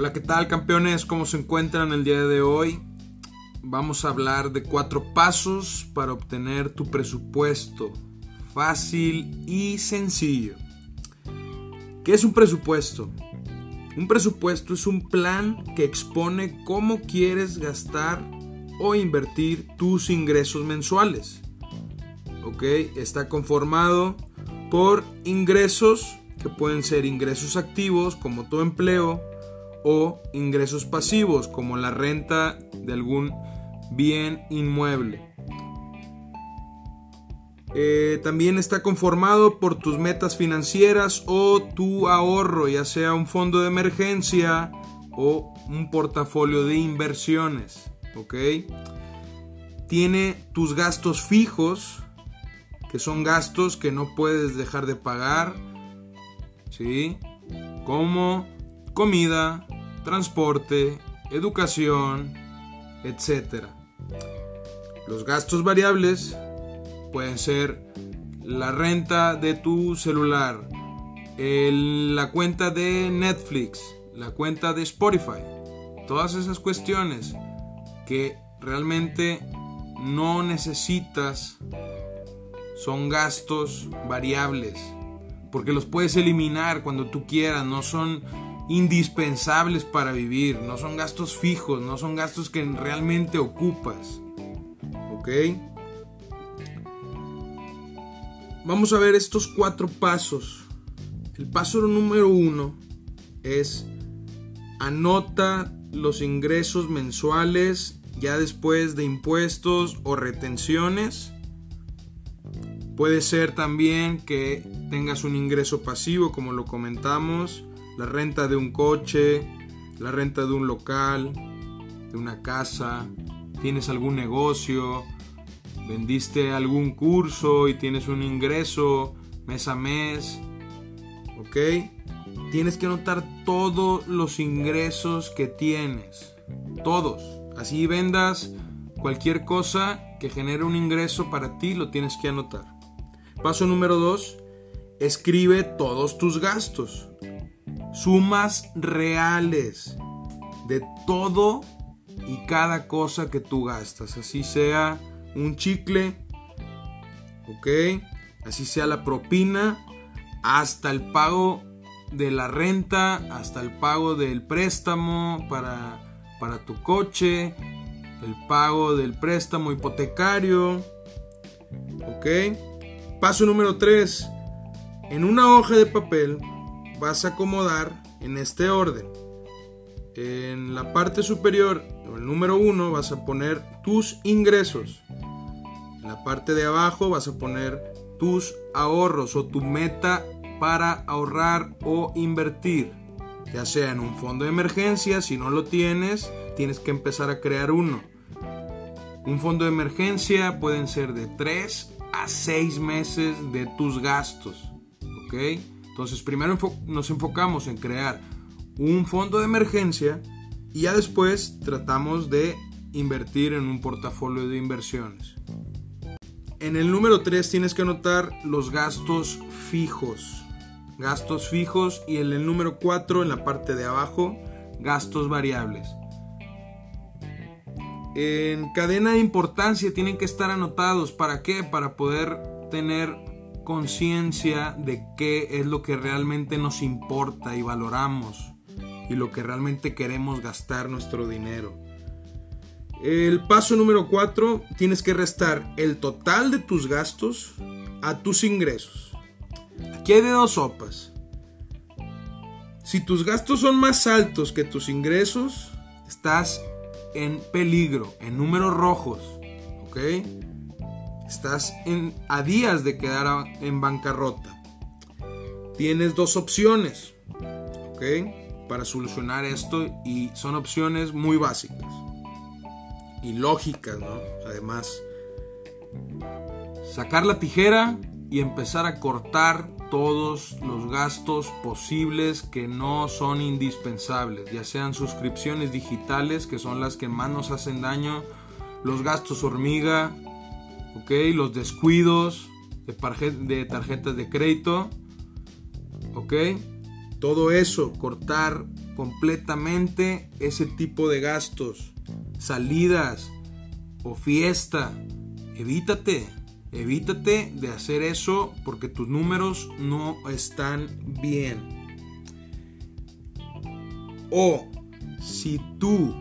Hola, ¿qué tal campeones? ¿Cómo se encuentran el día de hoy? Vamos a hablar de cuatro pasos para obtener tu presupuesto fácil y sencillo. ¿Qué es un presupuesto? Un presupuesto es un plan que expone cómo quieres gastar o invertir tus ingresos mensuales. ¿Ok? Está conformado por ingresos que pueden ser ingresos activos como tu empleo o ingresos pasivos como la renta de algún bien inmueble. Eh, también está conformado por tus metas financieras o tu ahorro, ya sea un fondo de emergencia o un portafolio de inversiones. ¿Ok? Tiene tus gastos fijos, que son gastos que no puedes dejar de pagar. ¿Sí? Como comida, transporte, educación, etc. Los gastos variables pueden ser la renta de tu celular, la cuenta de Netflix, la cuenta de Spotify, todas esas cuestiones que realmente no necesitas son gastos variables porque los puedes eliminar cuando tú quieras, no son indispensables para vivir, no son gastos fijos, no son gastos que realmente ocupas. ¿Ok? Vamos a ver estos cuatro pasos. El paso número uno es anota los ingresos mensuales ya después de impuestos o retenciones. Puede ser también que tengas un ingreso pasivo, como lo comentamos, la renta de un coche, la renta de un local, de una casa, tienes algún negocio, vendiste algún curso y tienes un ingreso mes a mes, ¿ok? Tienes que anotar todos los ingresos que tienes, todos. Así vendas cualquier cosa que genere un ingreso para ti, lo tienes que anotar. Paso número 2, escribe todos tus gastos. Sumas reales de todo y cada cosa que tú gastas. Así sea un chicle, ¿ok? Así sea la propina, hasta el pago de la renta, hasta el pago del préstamo para, para tu coche, el pago del préstamo hipotecario, ¿ok? Paso número 3. En una hoja de papel vas a acomodar en este orden. En la parte superior, el número 1, vas a poner tus ingresos. En la parte de abajo vas a poner tus ahorros o tu meta para ahorrar o invertir. Ya sea en un fondo de emergencia, si no lo tienes, tienes que empezar a crear uno. Un fondo de emergencia pueden ser de 3 a 6 meses de tus gastos. Entonces primero nos enfocamos en crear un fondo de emergencia y ya después tratamos de invertir en un portafolio de inversiones. En el número 3 tienes que anotar los gastos fijos. Gastos fijos y en el número 4 en la parte de abajo gastos variables. En cadena de importancia tienen que estar anotados. ¿Para qué? Para poder tener conciencia de qué es lo que realmente nos importa y valoramos y lo que realmente queremos gastar nuestro dinero. El paso número 4, tienes que restar el total de tus gastos a tus ingresos. Aquí hay de dos sopas. Si tus gastos son más altos que tus ingresos, estás en peligro, en números rojos. Estás en, a días de quedar en bancarrota. Tienes dos opciones. ¿Ok? Para solucionar esto y son opciones muy básicas y lógicas, ¿no? Además, sacar la tijera y empezar a cortar todos los gastos posibles que no son indispensables, ya sean suscripciones digitales, que son las que más nos hacen daño, los gastos hormiga, ¿ok? Los descuidos de, tarjetas de crédito, ¿ok? Todo eso, cortar completamente ese tipo de gastos, salidas o fiesta. Evítate, evítate de hacer eso porque tus números no están bien. O si tú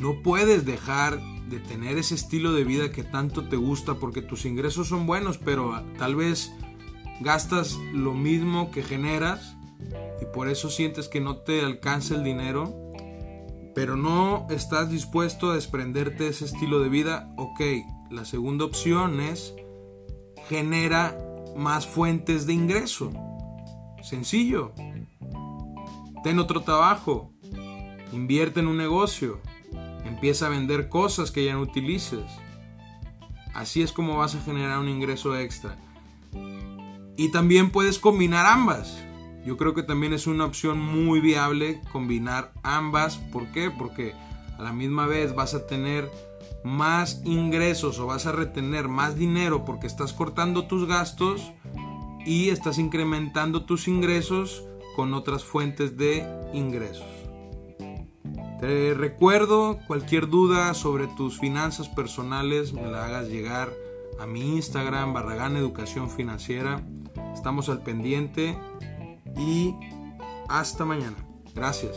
no puedes dejar de tener ese estilo de vida que tanto te gusta porque tus ingresos son buenos, pero tal vez gastas lo mismo que generas y por eso sientes que no te alcanza el dinero, pero no estás dispuesto a desprenderte de ese estilo de vida, ok, la segunda opción es genera más fuentes de ingreso. Sencillo. Ten otro trabajo. Invierte en un negocio. Empieza a vender cosas que ya no utilices. Así es como vas a generar un ingreso extra. Y también puedes combinar ambas. Yo creo que también es una opción muy viable combinar ambas. ¿Por qué? Porque a la misma vez vas a tener más ingresos o vas a retener más dinero porque estás cortando tus gastos y estás incrementando tus ingresos con otras fuentes de ingresos. Te recuerdo, cualquier duda sobre tus finanzas personales me la hagas llegar a mi Instagram, Barragán Educación Financiera. Estamos al pendiente y hasta mañana. Gracias.